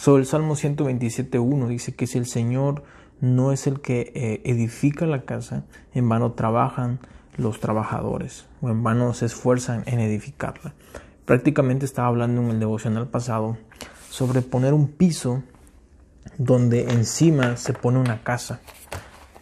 Sobre el Salmo 127.1 dice que si el Señor no es el que eh, edifica la casa, en vano trabajan los trabajadores o en vano se esfuerzan en edificarla. Prácticamente estaba hablando en el devocional pasado sobre poner un piso donde encima se pone una casa.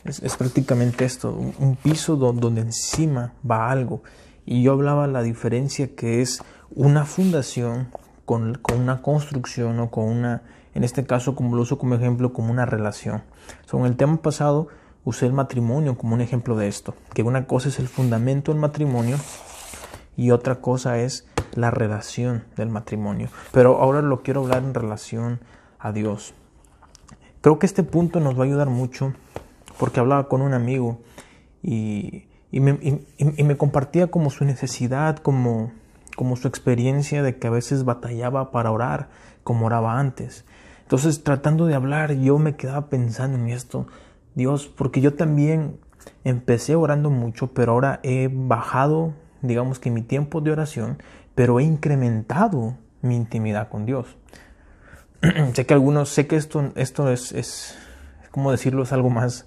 Es, prácticamente esto, un, piso donde encima va algo. Y yo hablaba la diferencia que es una fundación con, una construcción o con una, en este caso como lo uso como ejemplo, como una relación. So, el tema pasado usé el matrimonio como un ejemplo de esto, que una cosa es el fundamento del matrimonio y otra cosa es la relación del matrimonio. Pero ahora lo quiero hablar en relación a Dios. Creo que este punto nos va a ayudar mucho porque hablaba con un amigo y, me, compartía como su necesidad, como, como su experiencia de que a veces batallaba para orar como oraba antes. Entonces, tratando de hablar, yo me quedaba pensando en esto, Dios, porque yo también empecé orando mucho, pero ahora he bajado, digamos que mi tiempo de oración, pero he incrementado mi intimidad con Dios. sé que algunos, sé que esto, esto es, es, ¿cómo decirlo? Es algo más,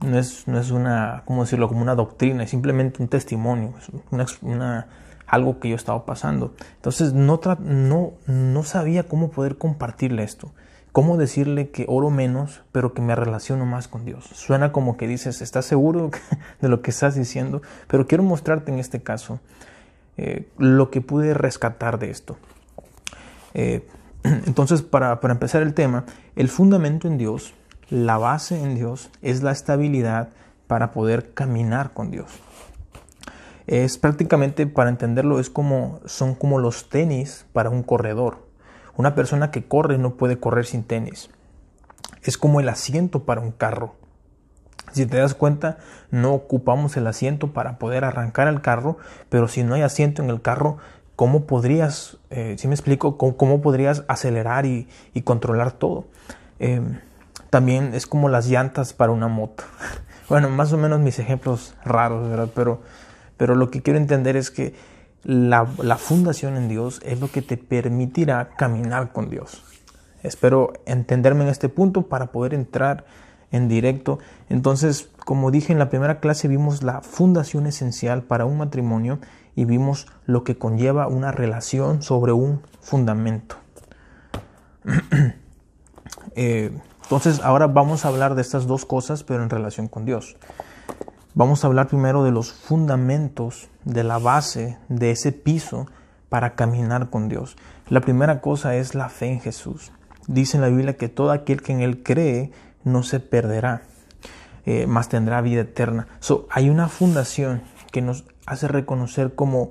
no es, no es una, ¿cómo decirlo? Como una doctrina, es simplemente un testimonio, es una, una, algo que yo estaba pasando. Entonces no, no, no sabía cómo poder compartirle esto. ¿Cómo decirle que oro menos, pero que me relaciono más con Dios? Suena como que dices, ¿estás seguro de lo que estás diciendo? Pero quiero mostrarte en este caso eh, lo que pude rescatar de esto. Eh, entonces, para, empezar el tema, el fundamento en Dios, la base en Dios, es la estabilidad para poder caminar con Dios. Es prácticamente, para entenderlo, es como, son como los tenis para un corredor. Una persona que corre no puede correr sin tenis. Es como el asiento para un carro. Si te das cuenta, no ocupamos el asiento para poder arrancar el carro, pero si no hay asiento en el carro, ¿cómo podrías, eh, si me explico, cómo, podrías acelerar y, controlar todo? Em, también es como las llantas para una moto. Bueno, más o menos mis ejemplos raros, ¿verdad? Pero, pero lo que quiero entender es que la, fundación en Dios es lo que te permitirá caminar con Dios. Espero entenderme en este punto para poder entrar en directo. Entonces, como dije en la primera clase, vimos la fundación esencial para un matrimonio y vimos lo que conlleva una relación sobre un fundamento. Eh, entonces ahora vamos a hablar de estas dos cosas, pero en relación con Dios. Vamos a hablar primero de los fundamentos, de la base, de ese piso para caminar con Dios. La primera cosa es la fe en Jesús. Dice en la Biblia que todo aquel que en Él cree no se perderá, eh, más tendrá vida eterna. So, hay una fundación que nos hace reconocer como,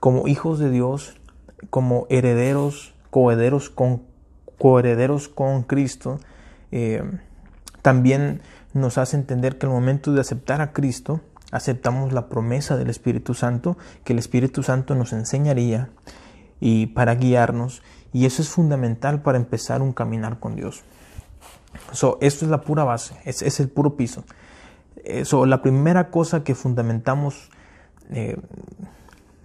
como hijos de Dios, como herederos, coherederos con, coherederos con Cristo, eh, también nos hace entender que al momento de aceptar a Cristo, aceptamos la promesa del Espíritu Santo, que el Espíritu Santo nos enseñaría y para guiarnos, y eso es fundamental para empezar un caminar con Dios. So, esto es la pura base, es, el puro piso. Eso, la primera cosa que fundamentamos eh,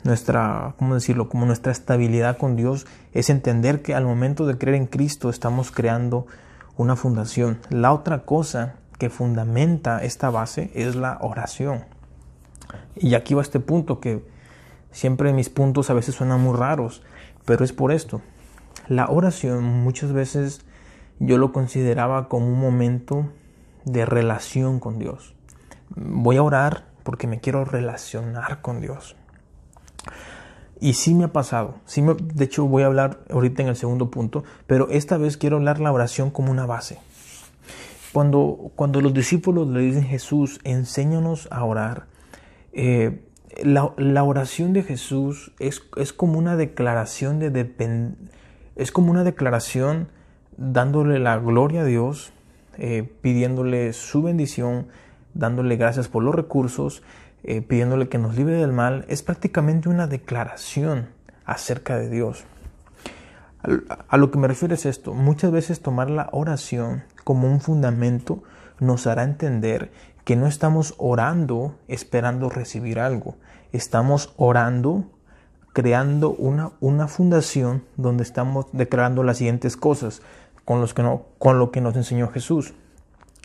nuestra, ¿cómo decirlo? Como nuestra estabilidad con Dios es entender que al momento de creer en Cristo estamos creando una fundación. La otra cosa que fundamenta esta base es la oración. Y aquí va este punto que siempre mis puntos a veces suenan muy raros, pero es por esto. La oración muchas veces yo lo consideraba como un momento de relación con Dios. Voy a orar porque me quiero relacionar con Dios. Y sí me ha pasado, sí de hecho voy a hablar ahorita en el segundo punto, pero esta vez quiero hablar la oración como una base. Cuando, cuando los discípulos le dicen Jesús, enséñanos a orar, eh, la, oración de Jesús es, es como una declaración de es como una declaración dándole la gloria a Dios, eh, pidiéndole su bendición, dándole gracias por los recursos, eh, pidiéndole que nos libre del mal, es prácticamente una declaración acerca de Dios. A lo que me refiero es esto, muchas veces tomar la oración como un fundamento nos hará entender que no estamos orando esperando recibir algo, estamos orando creando una, una fundación donde estamos declarando las siguientes cosas. con, los que no, con lo que nos enseñó Jesús,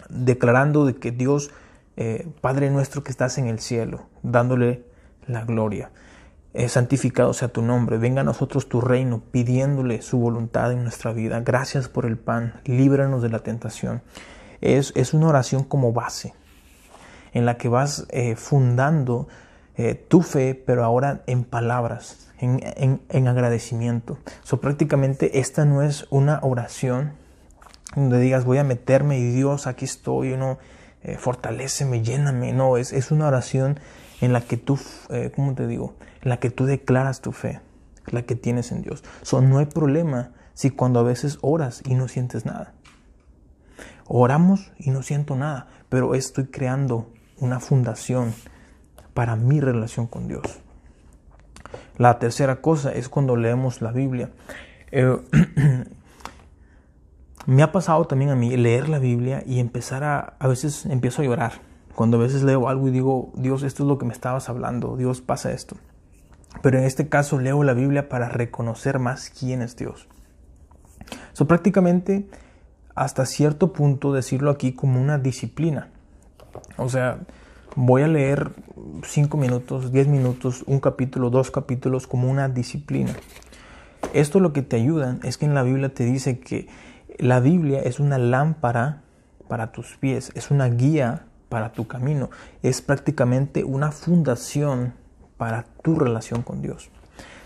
declarando de que Dios, eh, Padre nuestro que estás en el cielo, dándole la gloria. Eh, santificado sea tu nombre, venga a nosotros tu reino, pidiéndole su voluntad en nuestra vida. Gracias por el pan, líbranos de la tentación. Es, es una oración como base, en la que vas eh, fundando eh, tu fe, pero ahora en palabras, en, en, agradecimiento. So, prácticamente esta no es una oración donde digas voy a meterme y Dios, aquí estoy, no, eh, fortaleceme, lléname. No, es, es una oración en la que tú, eh, ¿cómo te digo? La que tú declaras tu fe, la que tienes en Dios. So, no hay problema si cuando a veces oras y no sientes nada. Oramos y no siento nada, pero estoy creando una fundación para mi relación con Dios. La tercera cosa es cuando leemos la Biblia. Eh, me ha pasado también a mí leer la Biblia y empezar a, a veces empiezo a llorar. Cuando a veces leo algo y digo, Dios, esto es lo que me estabas hablando, Dios pasa esto. Pero en este caso leo la Biblia para reconocer más quién es Dios. So, prácticamente, hasta cierto punto, decirlo aquí como una disciplina. O sea, voy a leer 5 minutos, 10 minutos, un capítulo, dos capítulos como una disciplina. Esto lo que te ayuda es que en la Biblia te dice que la Biblia es una lámpara para tus pies, es una guía para tu camino, es prácticamente una fundación para tu relación con Dios.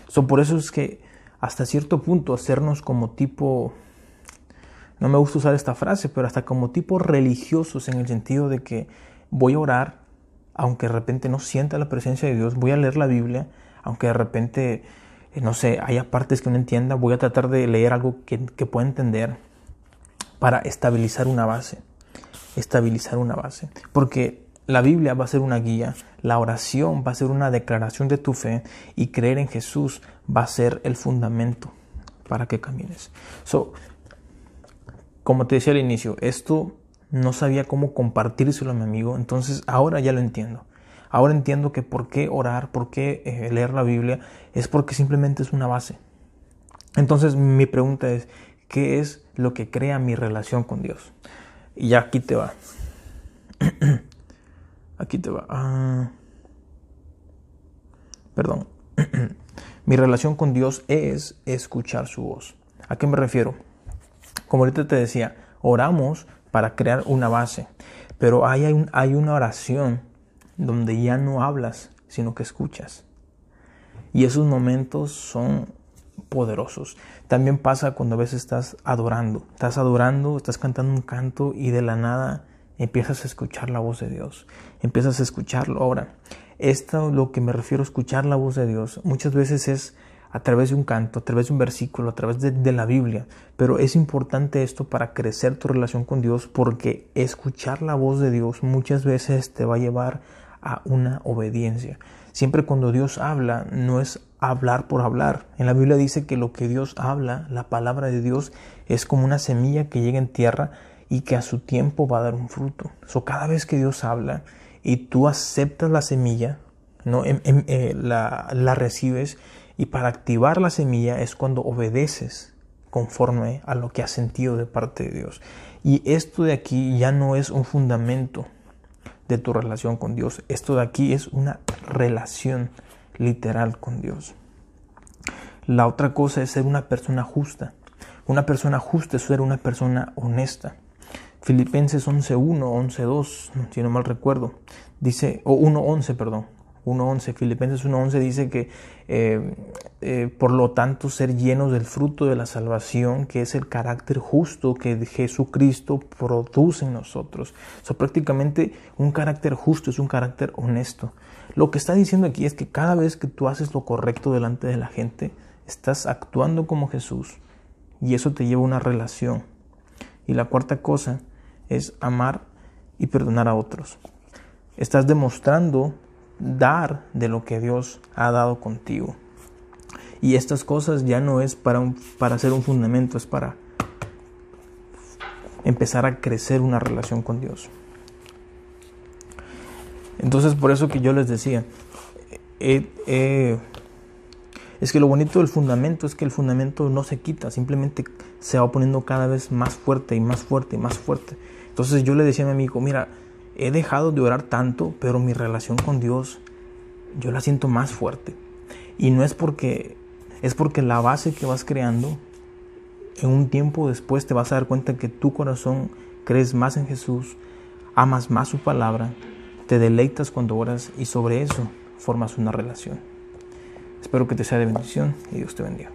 So, por eso es que hasta cierto punto hacernos como tipo, no me gusta usar esta frase, pero hasta como tipo religiosos en el sentido de que voy a orar, aunque de repente no sienta la presencia de Dios, voy a leer la Biblia, aunque de repente, eh, no sé, haya partes que no entienda, voy a tratar de leer algo que, que pueda entender para estabilizar una base, estabilizar una base, porque la Biblia va a ser una guía, la oración va a ser una declaración de tu fe y creer en Jesús va a ser el fundamento para que camines. So, como te decía al inicio, esto no sabía cómo compartírselo a mi amigo, entonces ahora ya lo entiendo. Ahora entiendo que por qué orar, por qué eh, leer la Biblia, es porque simplemente es una base. Entonces mi pregunta es, ¿qué es lo que crea mi relación con Dios? Y ya aquí te va. aquí te va. Ah, perdón. mi relación con Dios es escuchar su voz. ¿A qué me refiero? Como ahorita te decía, oramos para crear una base. Pero hay, un, hay una oración donde ya no hablas, sino que escuchas. Y esos momentos son poderosos. También pasa cuando a veces estás adorando. Estás adorando, estás cantando un canto y de la nada empiezas a escuchar la voz de Dios. Empiezas a escucharlo. Ahora, esto lo que me refiero a escuchar la voz de Dios muchas veces es a través de un canto, a través de un versículo, a través de, la Biblia. Pero es importante esto para crecer tu relación con Dios porque escuchar la voz de Dios muchas veces te va a llevar a una obediencia. Siempre cuando Dios habla, no es hablar por hablar. En la Biblia dice que lo que Dios habla, la palabra de Dios, es como una semilla que llega en tierra y que a su tiempo va a dar un fruto. So, cada vez que Dios habla y tú aceptas la semilla, ¿no? Em, em, eh, la, la recibes, y para activar la semilla es cuando obedeces conforme a lo que has sentido de parte de Dios. Y esto de aquí ya no es un fundamento de tu relación con Dios. Esto de aquí es una relación literal con Dios. La otra cosa es ser una persona justa. Una persona justa es ser una persona honesta. Filipenses 11.1, 11.2, si no mal recuerdo, dice, o 1.11, perdón, 1.11, Filipenses 1.11 dice que eh, eh, por lo tanto ser llenos del fruto de la salvación, que es el carácter justo que Jesucristo produce en nosotros. So, prácticamente un carácter justo es un carácter honesto. Lo que está diciendo aquí es que cada vez que tú haces lo correcto delante de la gente, estás actuando como Jesús y eso te lleva a una relación. Y la cuarta cosa es amar y perdonar a otros. Estás demostrando dar de lo que Dios ha dado contigo. Y estas cosas ya no es para, un, para hacer un fundamento, es para empezar a crecer una relación con Dios. Entonces por eso que yo les decía, he, Es que lo bonito del fundamento es que el fundamento no se quita, simplemente se va poniendo cada vez más fuerte y más fuerte y más fuerte. Entonces yo le decía a mi amigo, mira, he dejado de orar tanto, pero mi relación con Dios yo la siento más fuerte. Y no es porque, es porque la base que vas creando, en un tiempo después te vas a dar cuenta que tu corazón crees más en Jesús, amas más su palabra, te deleitas cuando oras y sobre eso formas una relación. Espero que te sea de bendición y Dios te bendiga.